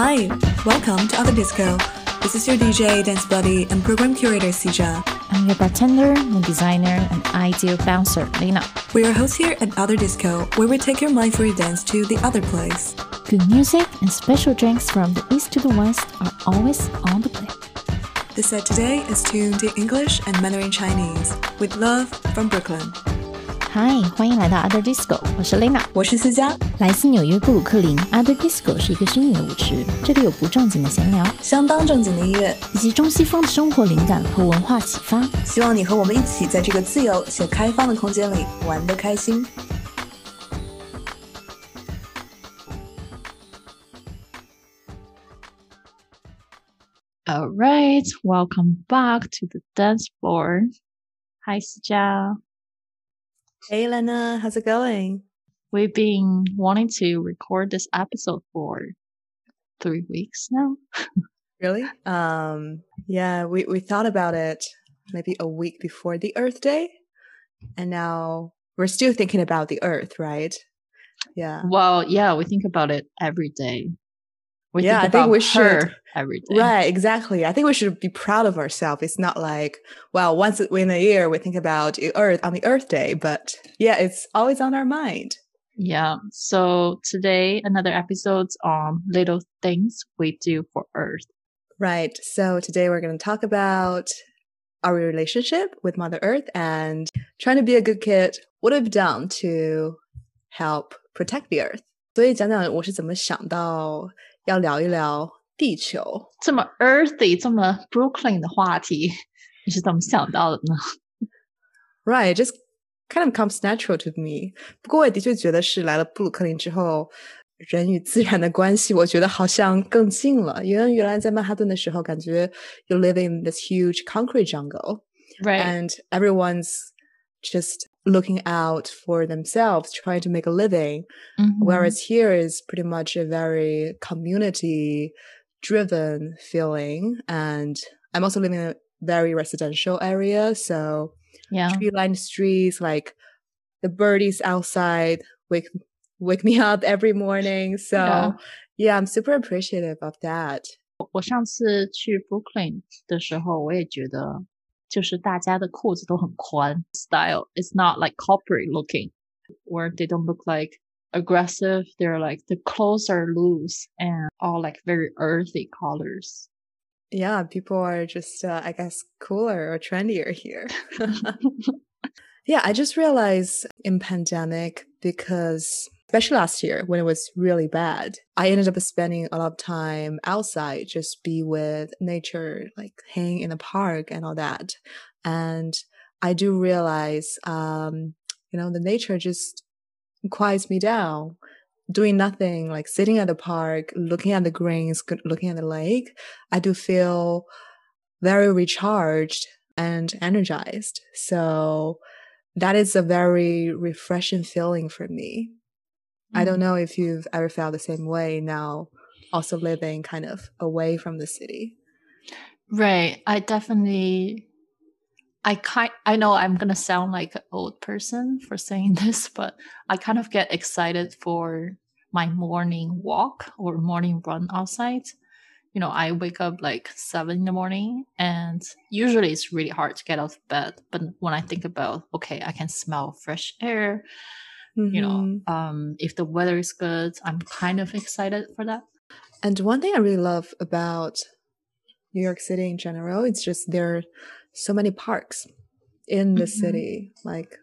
Hi, welcome to Other Disco. This is your DJ, dance buddy, and program curator Sija. I'm your bartender, mood designer, and ideal bouncer, Lena. We're hosts here at Other Disco, where we take your mind for your dance to the other place. Good music and special drinks from the east to the west are always on the plate. The set today is tuned to English and Mandarin Chinese with love from Brooklyn. 嗨，欢迎来到 Other Disco，我是 Lena，我是思佳，来自纽约布鲁克林。Other Disco 是一个虚拟的舞池，这里有不正经的闲聊，相当正经的音乐，以及中西方的生活灵感和文化启发。希望你和我们一起在这个自由且开放的空间里玩得开心。All right, welcome back to the dance floor. Hi, Sija. Hey, Lena, how's it going? We've been wanting to record this episode for three weeks now. really? Um, yeah, we, we thought about it maybe a week before the Earth Day. And now we're still thinking about the Earth, right? Yeah. Well, yeah, we think about it every day. We yeah, think I think we should every day. Right, exactly. I think we should be proud of ourselves. It's not like, well, once in a year we think about the Earth on the Earth Day, but yeah, it's always on our mind. Yeah. So today, another episode on little things we do for Earth. Right. So today we're going to talk about our relationship with Mother Earth and trying to be a good kid. What we've done to help protect the Earth. 所以讲讲我是怎么想到 要聊一聊地球这么 earthy、这么 Brooklyn 的话题，你是怎么想到的呢？Right, just kind of comes natural to me。不过我也的确觉得是来了布鲁克林之后，人与自然的关系，我觉得好像更近了。因为原来在曼哈顿的时候，感觉 you live in this huge concrete jungle, right? And everyone's just looking out for themselves, trying to make a living. Mm-hmm. Whereas here is pretty much a very community driven feeling. And I'm also living in a very residential area. So yeah. tree lined streets, like the birdies outside wake wake me up every morning. So yeah, yeah I'm super appreciative of that. 我上次去 Brooklyn 的时候，我也觉得 就是大家的裤子都很宽，style is not like corporate looking, or they don't look like aggressive. They're like the clothes are loose and all like very earthy colors. Yeah, people are just, uh, I guess, cooler or trendier here. yeah, I just realized in pandemic because especially last year when it was really bad. I ended up spending a lot of time outside, just be with nature, like hang in the park and all that. And I do realize, um, you know, the nature just quiets me down. Doing nothing, like sitting at the park, looking at the greens, looking at the lake, I do feel very recharged and energized. So that is a very refreshing feeling for me. I don't mm. know if you've ever felt the same way now, also living kind of away from the city. Right. I definitely I kind I know I'm gonna sound like an old person for saying this, but I kind of get excited for my morning walk or morning run outside. You know, I wake up like seven in the morning and usually it's really hard to get out of bed. But when I think about okay, I can smell fresh air, Mm-hmm. You know, mm-hmm. um, if the weather is good, I'm kind of excited for that. And one thing I really love about New York City in general, it's just there are so many parks in the mm-hmm. city. Like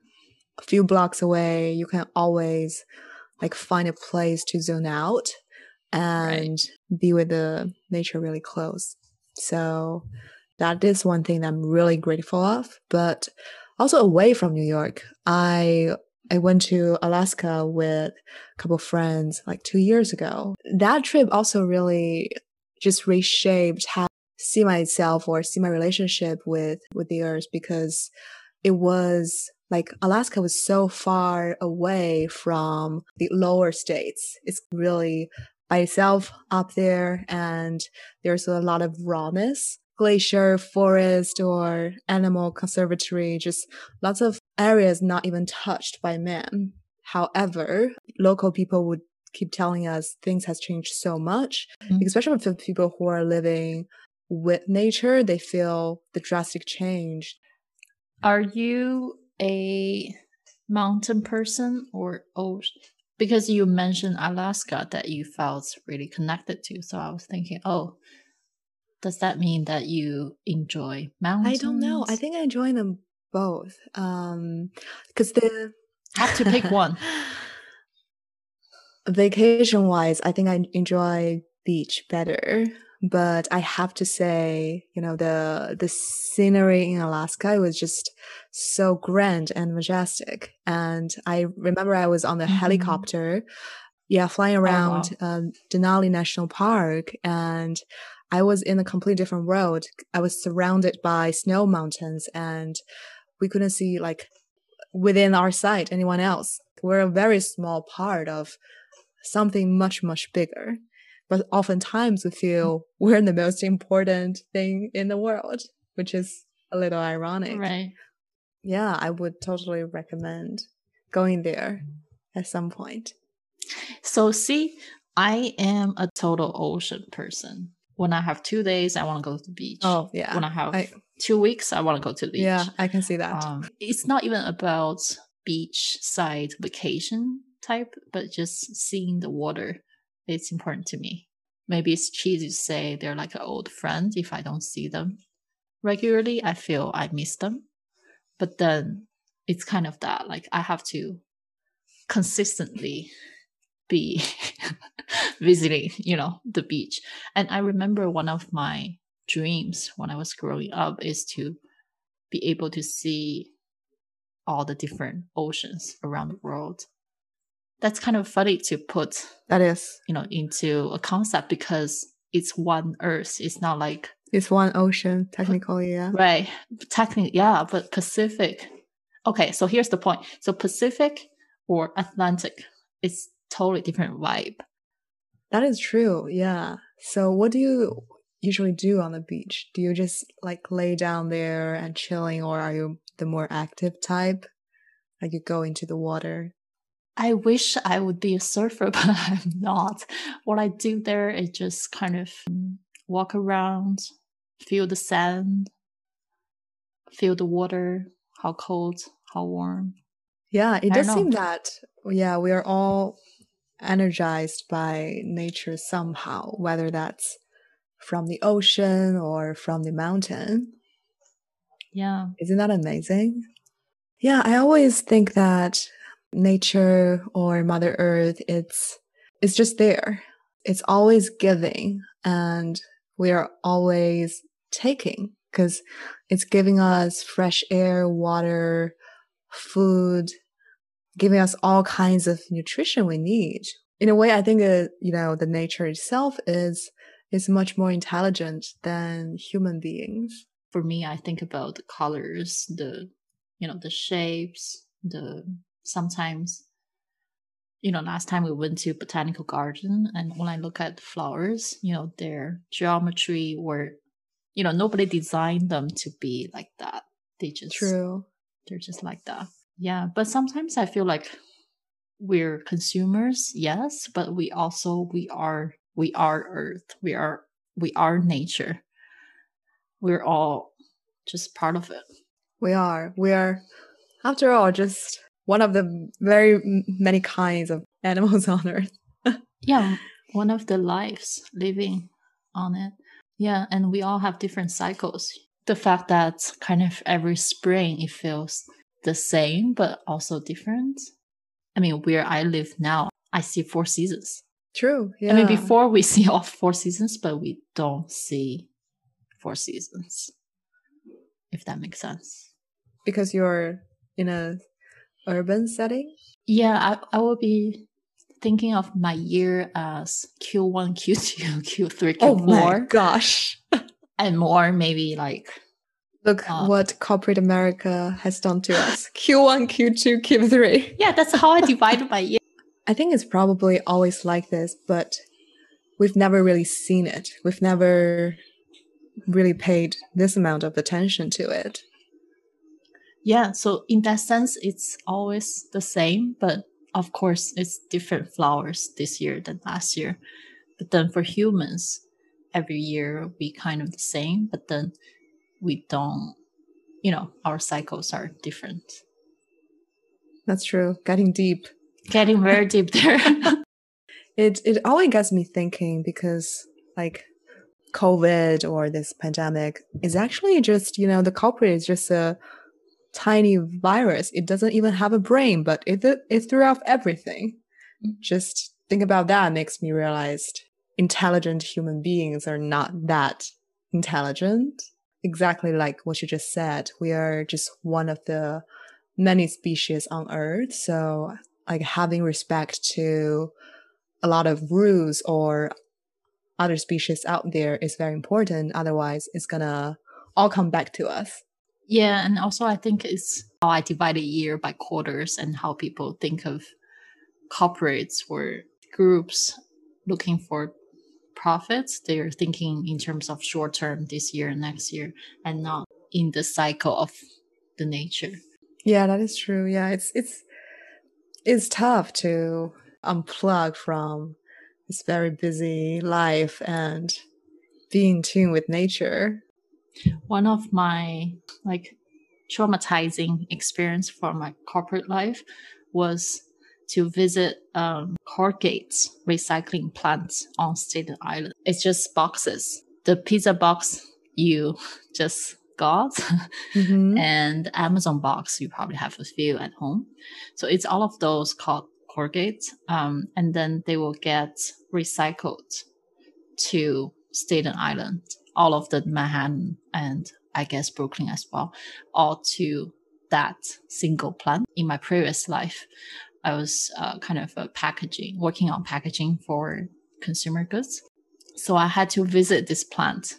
a few blocks away, you can always like find a place to zone out and right. be with the nature really close. So that is one thing that I'm really grateful of. But also away from New York, I I went to Alaska with a couple friends like two years ago. That trip also really just reshaped how I see myself or see my relationship with, with the earth because it was like Alaska was so far away from the lower states. It's really by itself up there and there's a lot of rawness glacier forest or animal conservatory, just lots of areas not even touched by man. However, local people would keep telling us things has changed so much, Mhm. especially for people who are living with nature, they feel the drastic change. Are you a mountain person or ocean? Because you mentioned Alaska that you felt really connected to. So I was thinking, oh, does that mean that you enjoy mountains? I don't know. I think I enjoy them both. Um, because the Have to pick one. Vacation wise, I think I enjoy beach better. But I have to say, you know, the the scenery in Alaska was just so grand and majestic. And I remember I was on the Mhm. helicopter, yeah, flying around um, Denali National Park, and I was in a completely different world. I was surrounded by snow mountains, and we couldn't see like within our sight anyone else. We're a very small part of something much, much bigger. But oftentimes we feel we're the most important thing in the world, which is a little ironic. Right. Yeah, I would totally recommend going there at some point. So see, I am a total ocean person. When I have two days, I want to go to the beach. Oh, yeah. When I have I- two weeks, I want to go to the beach. Yeah, I can see that. Um, it's not even about beach side vacation type, but just seeing the water. It's important to me. Maybe it's cheesy to say they're like an old friend. If I don't see them regularly, I feel I miss them. But then it's kind of that like I have to consistently be visiting, you know, the beach. And I remember one of my dreams when I was growing up is to be able to see all the different oceans around the world. That's kind of funny to put, that is, you know, into a concept because it's one earth. It's not like it's one ocean, technically, yeah. Right. Technically, yeah, but Pacific. Okay, so here's the point. So Pacific or Atlantic is totally different vibe. That is true, yeah. So what do you usually do on the beach? Do you just like lay down there and chilling, or are you the more active type? Like you go into the water? I wish I would be a surfer, but I'm not. What I do there is just kind of um, walk around, feel the sand, feel the water, how cold, how warm. Yeah, it I does seem that, yeah, we are all energized by nature somehow, whether that's from the ocean or from the mountain. Yeah. Isn't that amazing? Yeah, I always think that nature or Mother Earth, it's it's just there. It's always giving and we are always taking because it's giving us fresh air, water, food, giving us all kinds of nutrition we need. In a way, I think uh, you know the nature itself is is much more intelligent than human beings. For me, I think about the colors, the, you know, the shapes, the sometimes, you know, last time we went to botanical garden and when I look at flowers, you know, their geometry or, you know, nobody designed them to be like that. They just, True. they're just like that. Yeah. But sometimes I feel like we're consumers, yes, but we also, we are, we are earth. We are, we are nature. We're all just part of it. We are. We are, after all, just one of the very many kinds of animals on Earth. yeah one of the lives living on it yeah and we all have different cycles the fact that kind of every spring it feels the same but also different i mean where i live now i see four seasons True. Yeah. i mean before we see all four seasons but we don't see four seasons if that makes sense because you're in a urban setting. yeah i, I will be thinking of my year as q1 q2 q3 q4 Oh my gosh. and more maybe like Look Uh, what corporate America has done to us. Q1, Q2, Q3. yeah that's how i divided my year I think it's probably always like this, but we've never really seen it. We've never really paid this amount of attention to it. yeah so in that sense it's always the same but of course, it's different flowers this year than last year. But then for humans, every year we kind of the same, but then we don't, you know, our cycles are different. That's true. Getting deep. Getting very deep there. it it always gets me thinking because like COVID or this pandemic is actually just, you know, the culprit is just a tiny virus. It doesn't even have a brain, but it it threw off everything. Just think about that makes me realize intelligent human beings are not that intelligent. Exactly like what you just said. We are just one of the many species on earth. So like having respect to a lot of rules or other species out there is very important. Otherwise, it's gonna all come back to us. Yeah, and also I think it's how I divide a year by quarters and how people think of corporates or groups looking for profits. They're thinking in terms of short term this year and next year and not in the cycle of the nature. Yeah, that is true. Yeah, it's it's it's tough to unplug from this very busy life and be in tune with nature. One of my like traumatizing experience from my corporate life was to visit um, Colgate's recycling plants on Staten Island. It's just boxes. The pizza box you just got mm-hmm. and Amazon box you probably have a few at home. So it's all of those called Colgate, um, and then they will get recycled to Staten Island, all of the Manhattan and I guess Brooklyn as well, all to that single plant. In my previous life, I was uh, kind of a packaging, working on packaging for consumer goods. So I had to visit this plant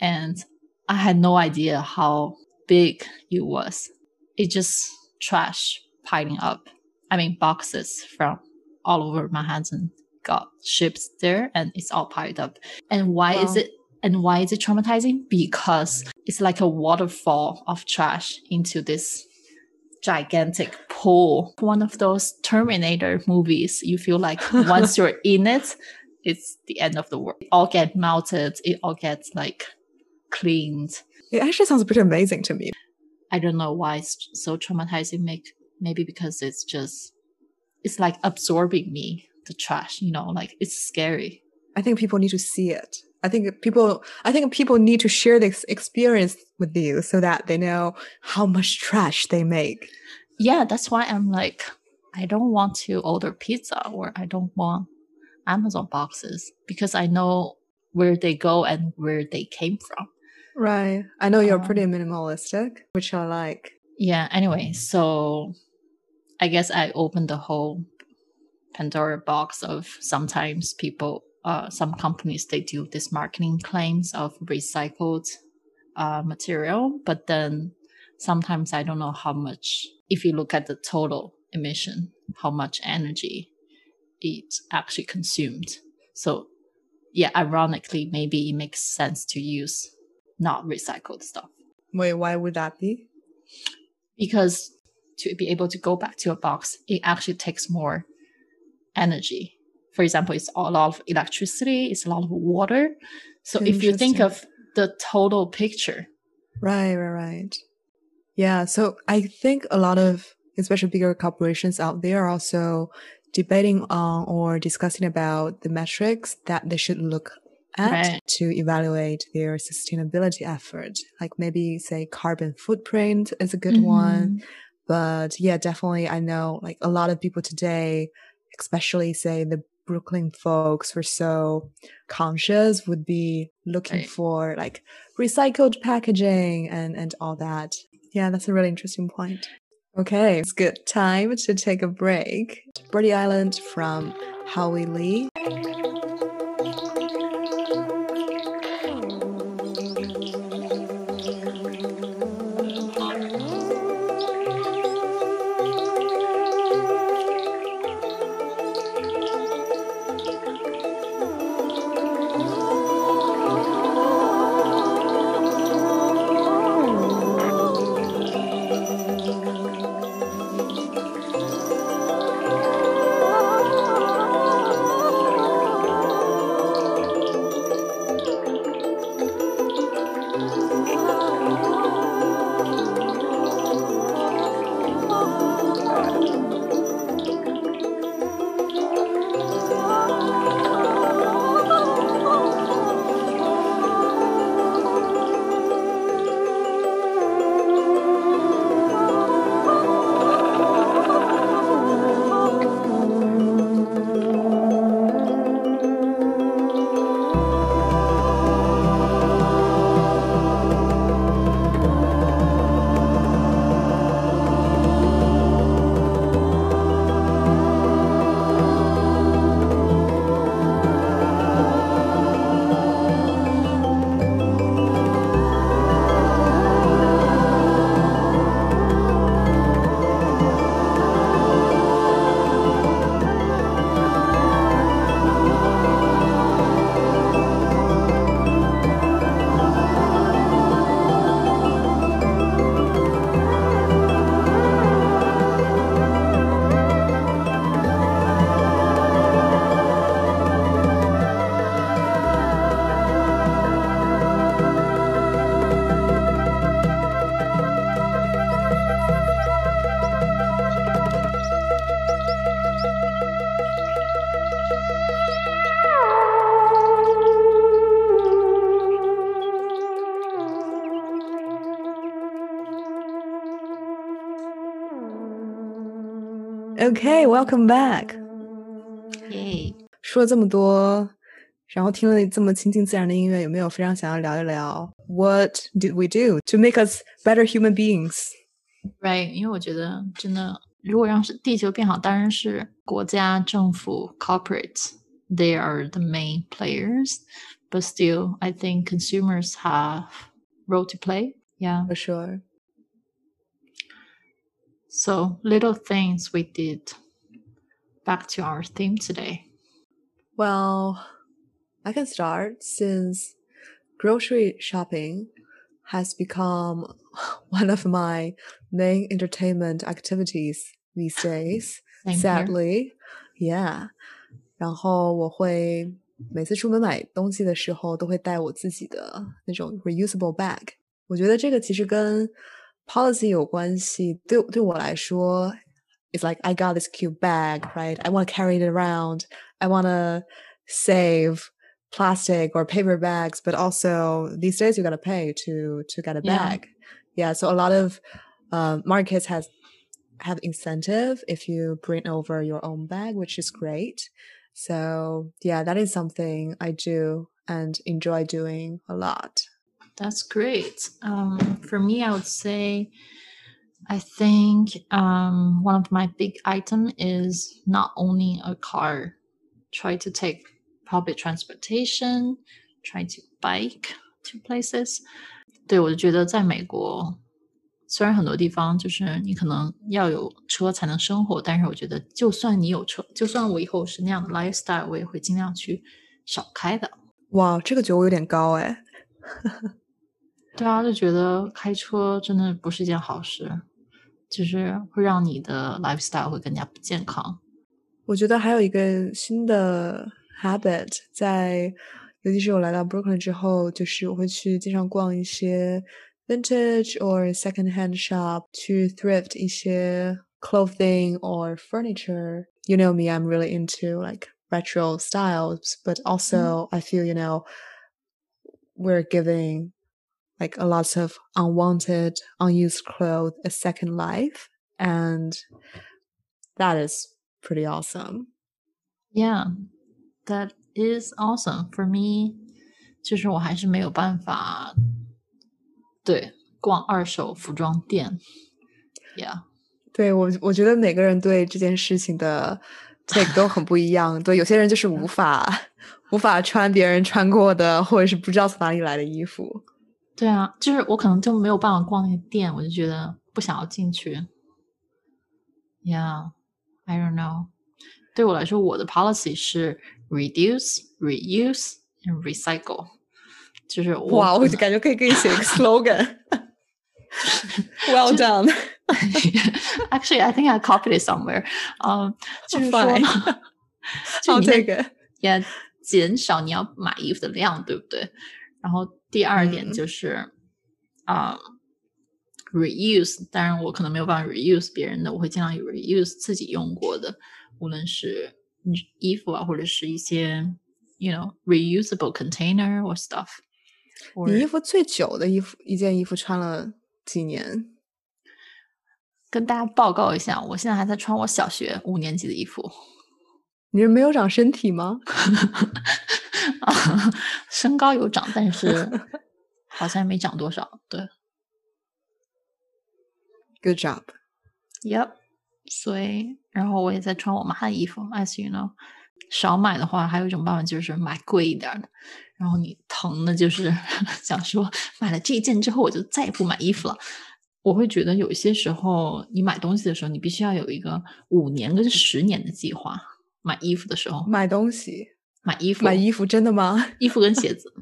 and I had no idea how big it was. It just trash piling up I mean, boxes from all over Manhattan got shipped there and it's all piled up. And why wow. is it and why is it traumatizing? Because it's like a waterfall of trash into this gigantic pool. One of those Terminator movies. You feel like once you're in it, it's the end of the world. It all get melted. It all gets like cleaned. It actually sounds pretty amazing to me. I don't know why it's so traumatizing. Make maybe because it's just it's like absorbing me the trash you know like it's scary i think people need to see it i think people i think people need to share this experience with you so that they know how much trash they make yeah that's why i'm like i don't want to order pizza or i don't want amazon boxes because i know where they go and where they came from right i know you're um, pretty minimalistic which i like yeah anyway so I guess I opened the whole Pandora box of sometimes people, uh, some companies, they do this marketing claims of recycled uh, material, but then sometimes I don't know how much, if you look at the total emission, how much energy it actually consumed. So, yeah, ironically, maybe it makes sense to use not recycled stuff. Wait, why would that be? Because to be able to go back to a box, it actually takes more energy. For example, it's a lot of electricity, it's a lot of water. So if you think of the total picture. Right, right, right. Yeah. So I think a lot of, especially bigger corporations out there are also debating on or discussing about the metrics that they should look at right. to evaluate their sustainability effort. Like maybe say carbon footprint is a good mm-hmm. one but yeah, definitely. I know like a lot of people today, especially say the Brooklyn folks were so conscious would be looking right. for like recycled packaging and, and all that. Yeah, that's a really interesting point. Okay, it's good time to take a break. Birdie Island from Howie Lee. Okay, welcome back. 耶！说了这么多，然后听了这么亲近自然的音乐，有没有非常想要聊一聊 What did we do to make us better human beings? Right，因为我觉得真的，如果让是地球变好，当然是国家、政府、corporates they are the main players. But still, I think consumers have role to play. Yeah. For sure. So little things we did. Back to our theme today. Well, I can start since grocery shopping has become one of my main entertainment activities these days. Same here. sadly, yeah. 然后我会每次出门买东西的时候，都会带我自己的那种 reusable bag。我觉得这个其实跟 policy 有关系。对对我来说，it's like I got this cute bag, right? I want to carry it around. I want to save plastic or paper bags, but also these days you got to pay to to get a Yeah. bag. Yeah, so a lot of um, markets has have incentive if you bring over your own bag, which is great. So yeah, that is something I do and enjoy doing a lot. That's great. Um, for me, I would say, I think um, one of my big item is not owning a car. Try to take public transportation. Try to bike to places. 对，我就觉得在美国，虽然很多地方就是你可能要有车才能生活，但是我觉得就算你有车，就算我以后是那样的 lifestyle，我也会尽量去少开的。哇，这个觉得我有点高哎。 对啊，就觉得开车真的不是一件好事，就是会让你的 lifestyle 会更加不健康。我觉得还有一个新的 habit，在尤其是我来到 Brooklyn 之后，就是我会去经常逛一些 vintage or second hand shop，去 thrift 一些 clothing or furniture. You know me, I'm really into like retro styles, but also I feel you know we're giving like a lot of unwanted, unused clothes a second life, and that is pretty awesome. Yeah, that is awesome for me。就是我还是没有办法，对，逛二手服装店。Yeah，对我，我觉得每个人对这件事情的 take 都很不一样。对，有些人就是无法无法穿别人穿过的，或者是不知道从哪里来的衣服。 对啊，就是我可能就没有办法逛那个店，我就觉得不想要进去。Yeah，I don't know。对我来说，我的 policy 是 reduce、reuse and recycle。就是哇，我就感觉可以给你写一个 slogan。well done。Actually, I think I copied it somewhere. 嗯，就是说呢，就 take it。也减少你要买衣服的量，对不对？然后第二点嗯就是啊、reuse，当然我可能没有办法 reuse 别人的，我会尽量 reuse 自己用过的，无论是嗯衣服啊，或者是一些 you know reusable container or stuff。你衣服最久的衣服一件衣服穿了几年？跟大家报告一下，我现在还在穿我小学五年级的衣服。你是没有长身体吗？啊，身高有长，但是 好像没长多少。对 Good job。，Yep。所以，然后我也在穿我妈的衣服，as you know。少买的话，还有一种办法就是买贵一点儿的。然后你疼的就是 想说，买了这一件之后，我就再也不买衣服了。我会觉得有一些时候，你买东西的时候，你必须要有一个五年跟十年的计划。买衣服的时候，买东西，买衣服，买衣服真的吗 衣服跟鞋子。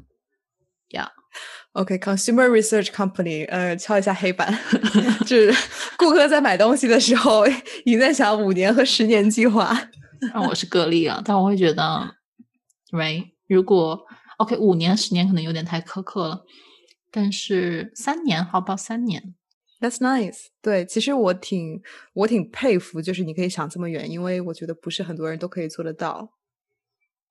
Yeah，？OK，Consumer、Research Company，呃，敲一下黑板，就是顾客在买东西的时候，已经在想五年和十年计划。让我是个例啊，但我会觉得，right？如果 OK 五年、十年可能有点太苛刻了，但是三年，好吧，三年。That's nice。对，其实我挺我挺佩服，就是你可以想这么远，因为我觉得不是很多人都可以做得到。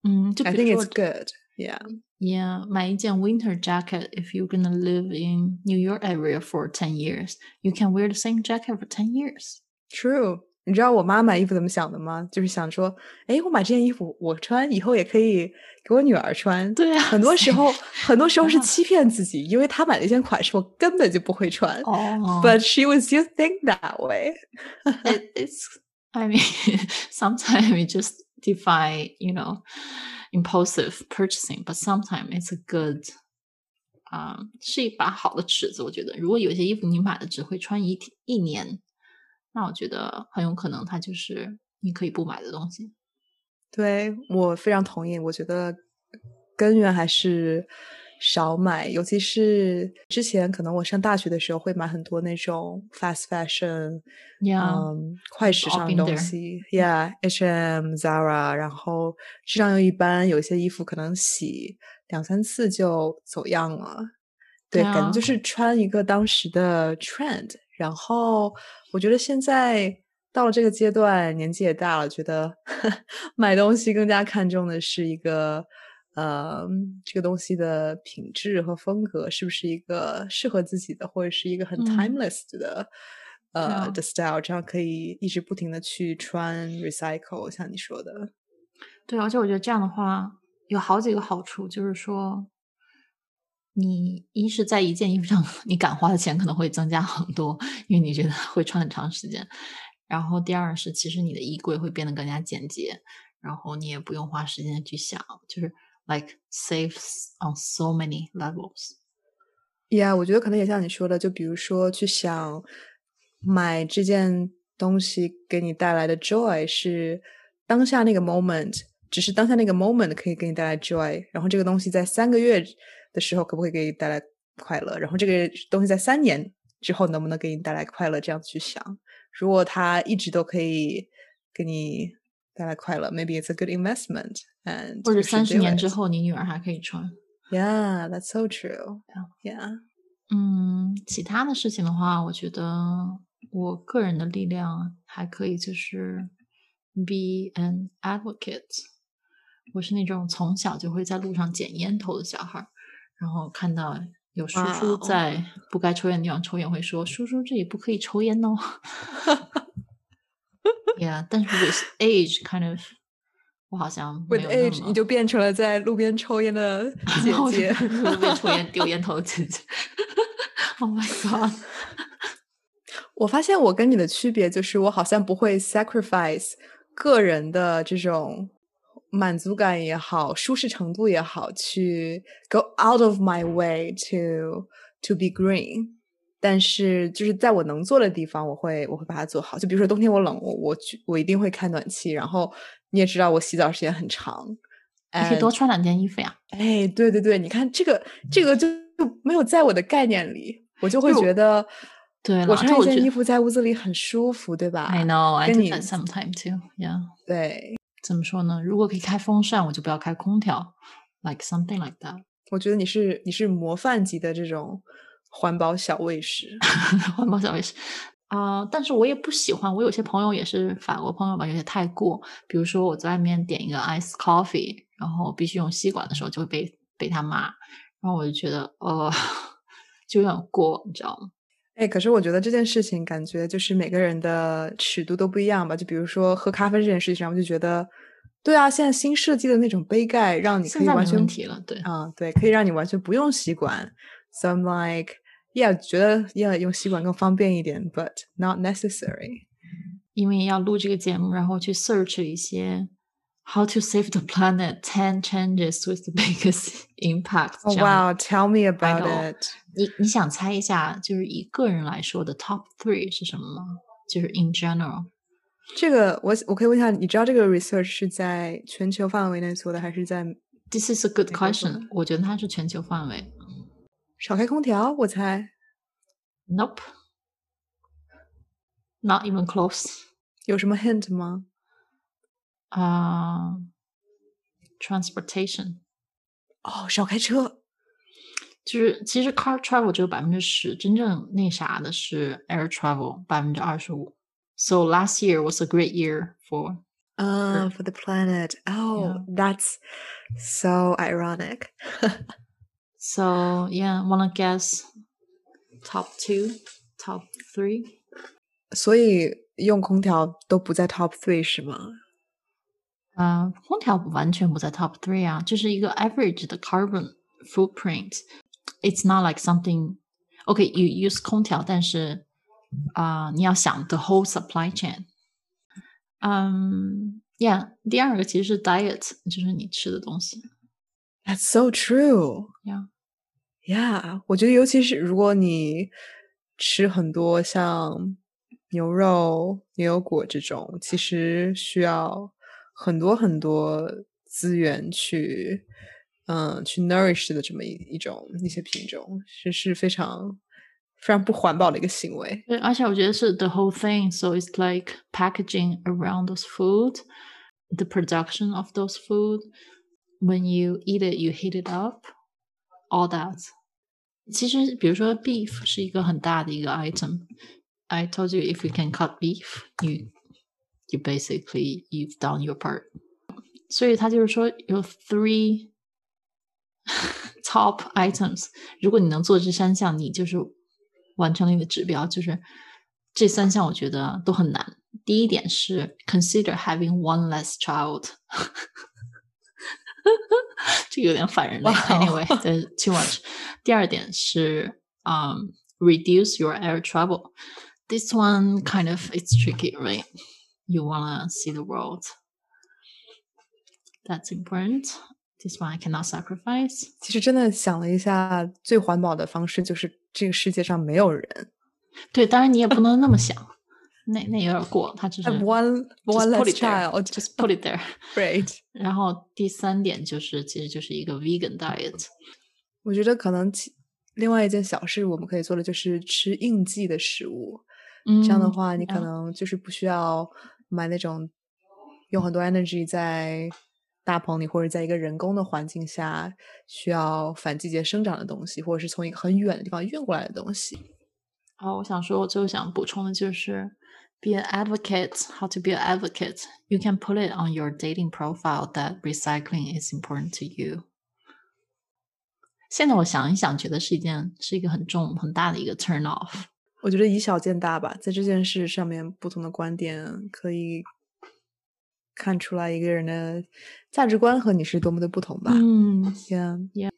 嗯，就 I 比 think 如 it's 说 good. Yeah. Yeah，买一件 winter jacket. If you're gonna live in New York area for ten years, you can wear the same jacket for ten years. True. 你知道我妈买衣服怎么想的吗？就是想说，哎，我买这件衣服我穿，以后也可以给我女儿穿。对啊，很多时候，很多时候是欺骗自己，因为她买的一件款式，我根本就不会穿。哦 But she was just think that way. it, it's I mean sometimes we just define you know impulsive purchasing, but sometimes it's a good 啊、是一把好的尺子。我觉得，如果有些衣服你买的只会穿一一年，那我觉得很有可能它就是你可以不买的东西。对我非常同意，我觉得根源还是少买，尤其是之前可能我上大学的时候会买很多那种 fast fashion，Yeah，、嗯，快时尚的东西，Yeah，H&M、Zara，然后质量又一般，有些衣服可能洗两三次就走样了。对，对感觉啊就是穿一个当时的 trend。然后我觉得现在到了这个阶段，年纪也大了，觉得 买东西更加看重的是一个呃这个东西的品质和风格是不是一个适合自己的，或者是一个很嗯 timeless 的、呃、啊的 style，这样可以一直不停的去穿 recycle，像你说的。对，而且我觉得这样的话有好几个好处，就是说，你一是在一件衣服上 你敢花的钱可能会增加很多，因为你觉得会穿很长时间。然后第二是，其实你的衣柜会变得更加简洁，然后你也不用花时间去想，就是 like saves on so many levels。Yeah，我觉得可能也像你说的，就比如说去想买这件东西给你带来的 joy 是当下那个 moment，只是当下那个 moment 可以给你带来 joy，然后这个东西在三个月的时候可不可以给你带来快乐，然后这个东西在三年之后能不能给你带来快乐，这样去想。如果它一直都可以给你带来快乐，maybe it's a good investment and 或者三十年之后，你女儿还可以穿。Yeah, that's so true. Yeah. 嗯，其他的事情的话，我觉得我个人的力量还可以，就是 be an advocate。我是那种从小就会在路上捡烟头的小孩儿，然后看到有叔叔哦在不该抽烟的地方抽烟，会说：“叔叔，这里不可以抽烟哦。” Yeah，但是 with age kind of，我好像没 With age，么你就变成了在路边抽烟的 姐姐。就路边抽烟 丢烟头的姐姐。Oh my god！我发现我跟你的区别就是，我好像不会 sacrifice 个人的这种满足感也好，舒适程度也好，去 go out of my way to to be green。但是就是在我能做的地方，我会我会把它做好。就比如说冬天我冷，我我去我一定会开暖气。然后你也知道我洗澡时间很长，你可以多穿两件衣服呀。哎，对对对，你看这个这个就就没有在我的概念里，我就会觉得，对了我穿就我觉一件衣服在屋子里很舒服，对吧 I know, I 跟 do 你 that sometime too. Yeah. 对，怎么说呢？如果可以开风扇，我就不要开空调，like something like that. 我觉得你是你是模范级的这种环保小卫士。环保小卫士啊、但是我也不喜欢。我有些朋友也是法国朋友吧，有些太过。比如说我在外面点一个 ice coffee，然后必须用吸管的时候，就会被被他骂。然后我就觉得，呃，就有点过，你知道吗？哎，可是我觉得这件事情感觉就是每个人的尺度都不一样吧。就比如说喝咖啡这件事情上，我就觉得，对啊，现在新设计的那种杯盖，让你可以完全问题了，对。啊，对，可以让你完全不用吸管。So I'm like, yeah，觉得 yeah 用吸管更方便一点，but not necessary。因为要录这个节目，然后去 search 一些 how to save the planet ten changes with the biggest impact 哦、这样 wow, tell me about know. it。你你想猜一下，就是以个人来说的 top three 是什么吗？就是 in general，这个我我可以问一下，你知道这个 research 是在全球范围内做的，还是在 This is a good 美国做 question 的。我觉得它是全球范围。少开空调？我猜 Nope, not even close. 有什么 hint 吗？ 啊、transportation 哦，少开车。就是其实 car travel 只有百分之十，真正那啥的是 air travel 百分之二十五。So last year was a great year for Uh, for the planet. Oh, Yeah. that's so ironic. So yeah, wanna guess top two, top three? 所以 用空调都不在 top three 是吗？ 啊、空调完全不在 top three 啊，就是一个 average 的 carbon footprint。It's not like something. Okay, you use 空调，但是啊、你要想 the whole supply chain。嗯、yeah，第二个其实是 diet，就是你吃的东西。 That's so true. Yeah. Yeah，我觉得尤其是如果你吃很多像牛肉、牛油果这种，其实需要 很多很多资源去，嗯，去 nourish 的这么一一种一些品种，是是非常非常不环保的一个行为。对，而且我觉得是 the whole thing. So it's like packaging around those food, the production of those food. When you eat it, you heat it up, all that. 其实，比如说 beef 是一个很大的一个 item. I told you if you can cut beef, you you basically you've done your part. 所以他就是说有 three top items. 如果你能做这三项，你就是完成了你的指标。就是这三项，我觉得都很难。第一点是 consider having one less child，这个有点反人类。 Wow. Anyway, there's too much. 第二点是um reduce your air travel. This one kind of it's tricky, right? You wanna see the world. That's important. This one I cannot sacrifice. 其实真的想了一下，最环保的方式就是这个世界上没有人。对，当然你也不能那么想，那那有点过，他只是 one one less it there. child. just put it there. Great. 然后第三点就是，其实就是一个 vegan diet。我觉得可能其另外一件小事我们可以做的就是吃应季的食物。嗯，这样的话，你可能就是不需要买那种用很多 energy 在大棚里或者在一个人工的环境下需要反季节生长的东西，或者是从一个很远的地方运过来的东西。然后我想说，我最后想补充的就是，be an advocate. How to be an advocate? You can put it on your dating profile that recycling is important to you. 现在我想一想，觉得是一件是一个很重很大的一个 turn off。我觉得以小见大吧，在这件事上面，不同的观点可以看出来一个人的价值观和你是多么的不同吧。嗯 Yeah. Yeah.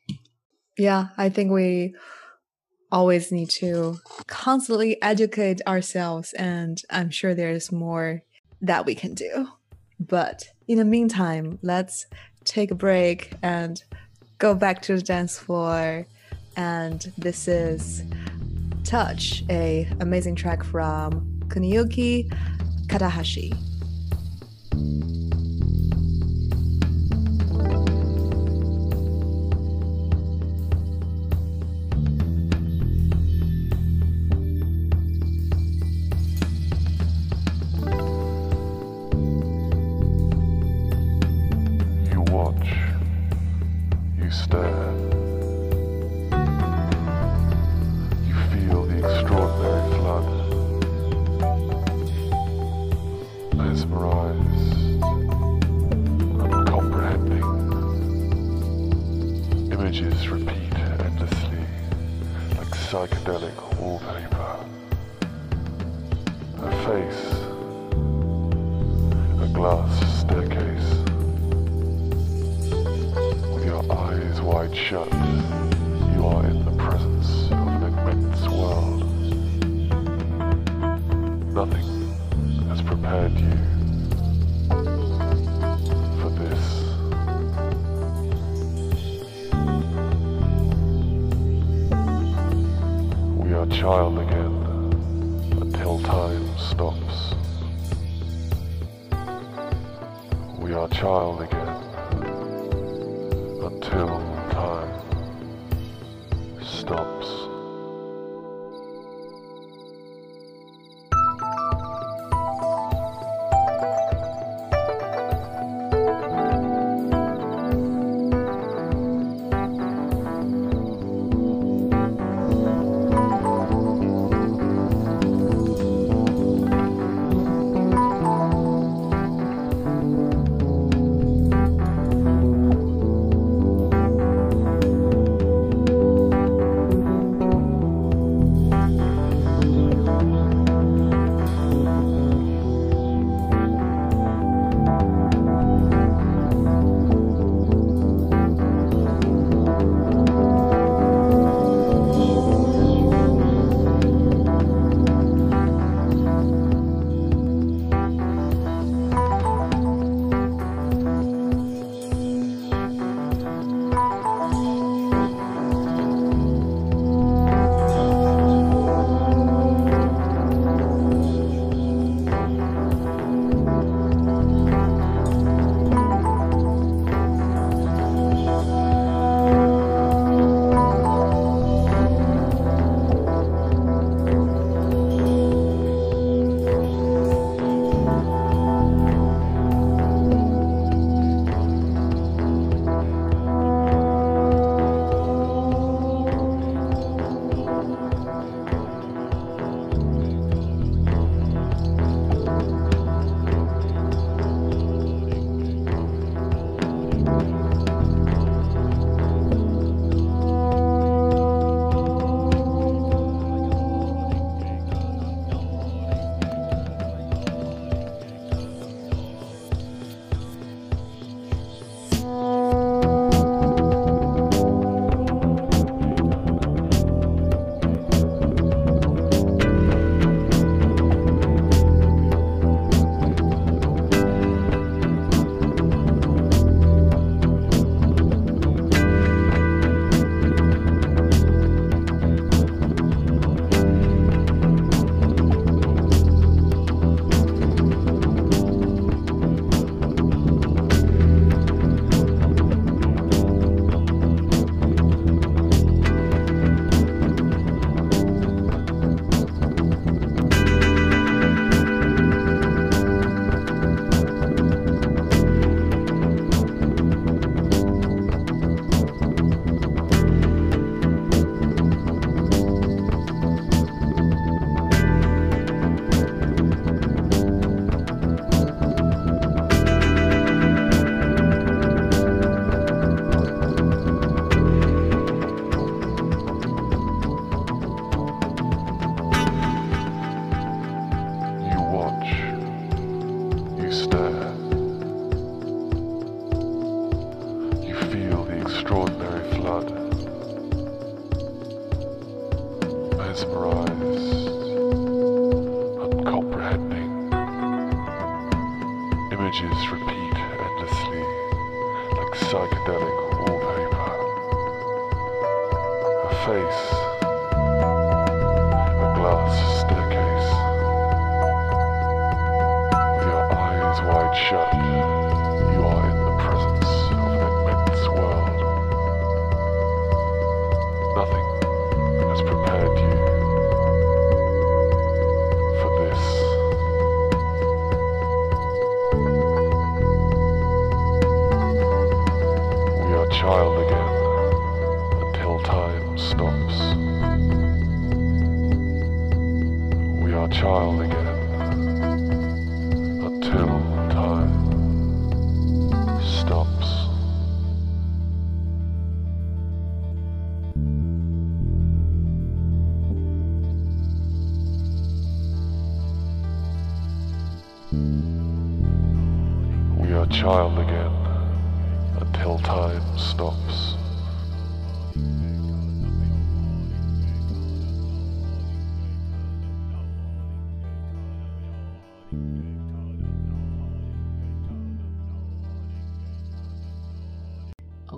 Yeah, I think we always need to constantly educate ourselves, and I'm sure there's more that we can do. But in the meantime, let's take a break and go back to the dance floor. And this is Touch, a amazing track from Kuniyuki Takahashi. Psychedelic wallpaper. Mesmerized, uncomprehending. Images repeat endlessly, like psychedelic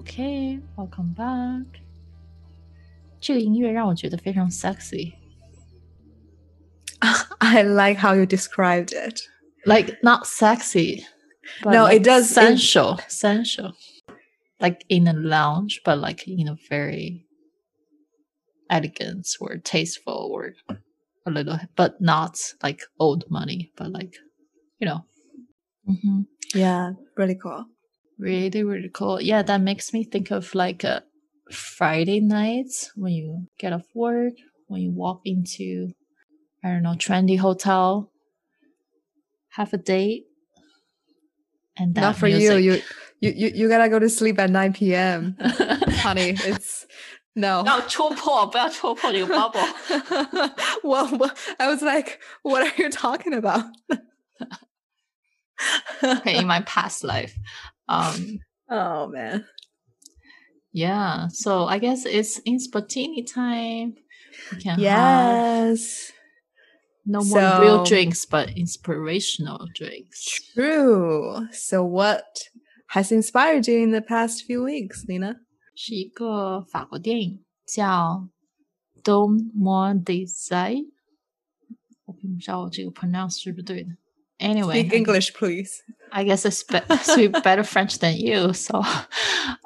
Okay, welcome back。这个音乐让我觉得非常 sexy。 I like how you described it. like not sexy. But No, like it does- it- sensual, sensual. Like in a lounge, but like in a very elegant or tasteful or a little, but not like old money, but like you know. hmm Yeah, really cool. Really, really cool. Yeah, that makes me think of like a Friday nights when you get off work, when you walk into, I don't know, trendy hotel, have a date, and that Not for music. you. You, you, you, you gotta go to sleep at 9 p.m. Honey, it's no. 不要戳破，不要戳破这个 bubble。 well, well, I was like, what are you talking about? okay, in my past life, um, oh man. yeah. So I guess it's Inspirtini time. We can have Yes. no more real So- drinks, but inspirational drinks. True. So what has inspired you in the past few weeks, Lena? 是一个法国电影，叫《Don Moi Desire》。我并不知道我这个 pronounce 是不是对的。Anyway, Speak English, please. I guess I speak better French than you. So,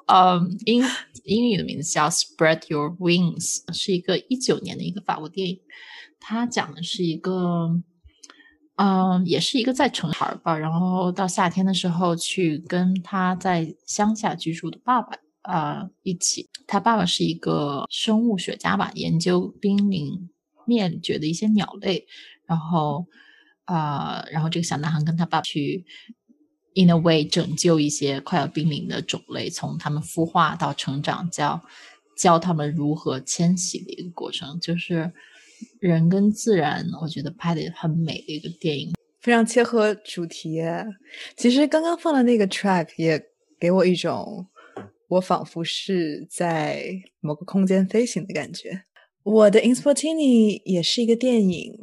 um, 英英语的名字叫《Spread Your Wings》，是一个一九年的一个法国电影。它讲的是一个，嗯，也是一个在城孩儿吧，然后到夏天的时候去跟他在乡下居住的爸爸啊、呃一起。他爸爸是一个生物学家吧，研究濒临灭绝的一些鸟类，然后。啊、然后这个小男孩跟他爸爸去，in a way 拯救一些快要濒临的种类，从它们孵化到成长，教教他们如何迁徙的一个过程，就是人跟自然，我觉得拍的很美的一个电影。非常切合主题。其实刚刚放的那个 track 也给我一种我仿佛是在某个空间飞行的感觉。我的 Insportini 也是一个电影，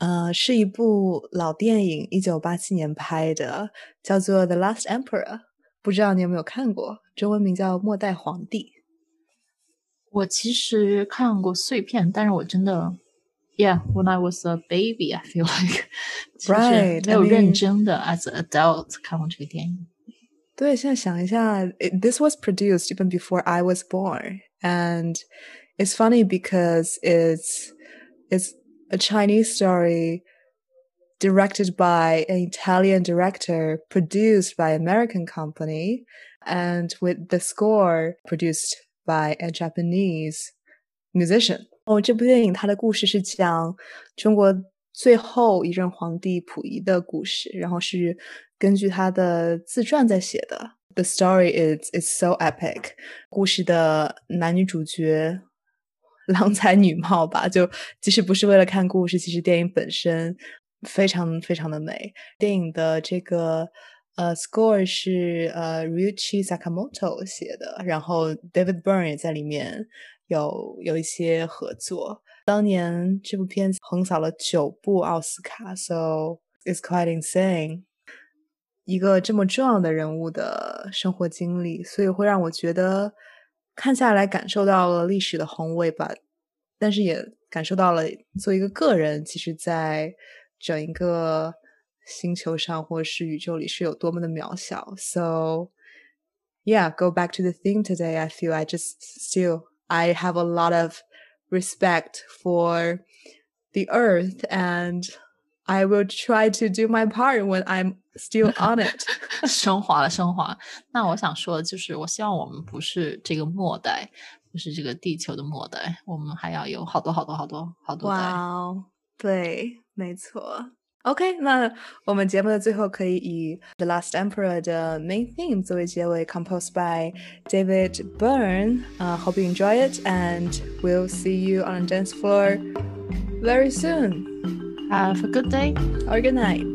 呃，是一部老电影，一九八七年拍的，叫做《The Last Emperor》，不知道你有没有看过？中文名叫《末代皇帝》。我其实看过碎片，但是我真的，Yeah，when I was a baby, I feel like 其实 Right, 没有 I 认 mean- 真的 as an adult 看过这个电影。对，现在想一下it, this was produced even before I was born, and it's funny because it's it's a Chinese story directed by an Italian director, produced by American company, and with the score produced by a Japanese musician. 哦，这部电影它的故事是讲中国最后一任皇帝溥仪的故事，然后是根据他的自传在写的。The story is is so epic。故事的男女主角 郎才女貌吧，就即使不是为了看故事，其实电影本身非常非常的美。电影的这个呃 score 是呃 Ryuichi Sakamoto 写的，然后 David Byrne 也在里面有有一些合作。当年这部片子横扫了九部奥斯卡，so it's quite insane。一个这么重要的人物的生活经历，所以会让我觉得看下来感受到了历史的宏伟吧，但是也感受到了做一个个人，其实在整一个星球上或是宇宙里是有多么的渺小。So yeah, go back to the theme today. I feel I just still I have a lot of respect for the earth and I will try to do my part when I'm still on it 升华了，升华。那我想说的就是，我希望我们不是这个末代，不是这个地球的末代，我们还要有好多好多好多好多代。哇哦，对，没错。OK，那我们节目的最后可以以《The Last Emperor》的 main theme 作为结尾，composed by David Byrne。Uh, hope you enjoy it, and we'll see you on the dance floor very soon. Uh, have a good day or good night.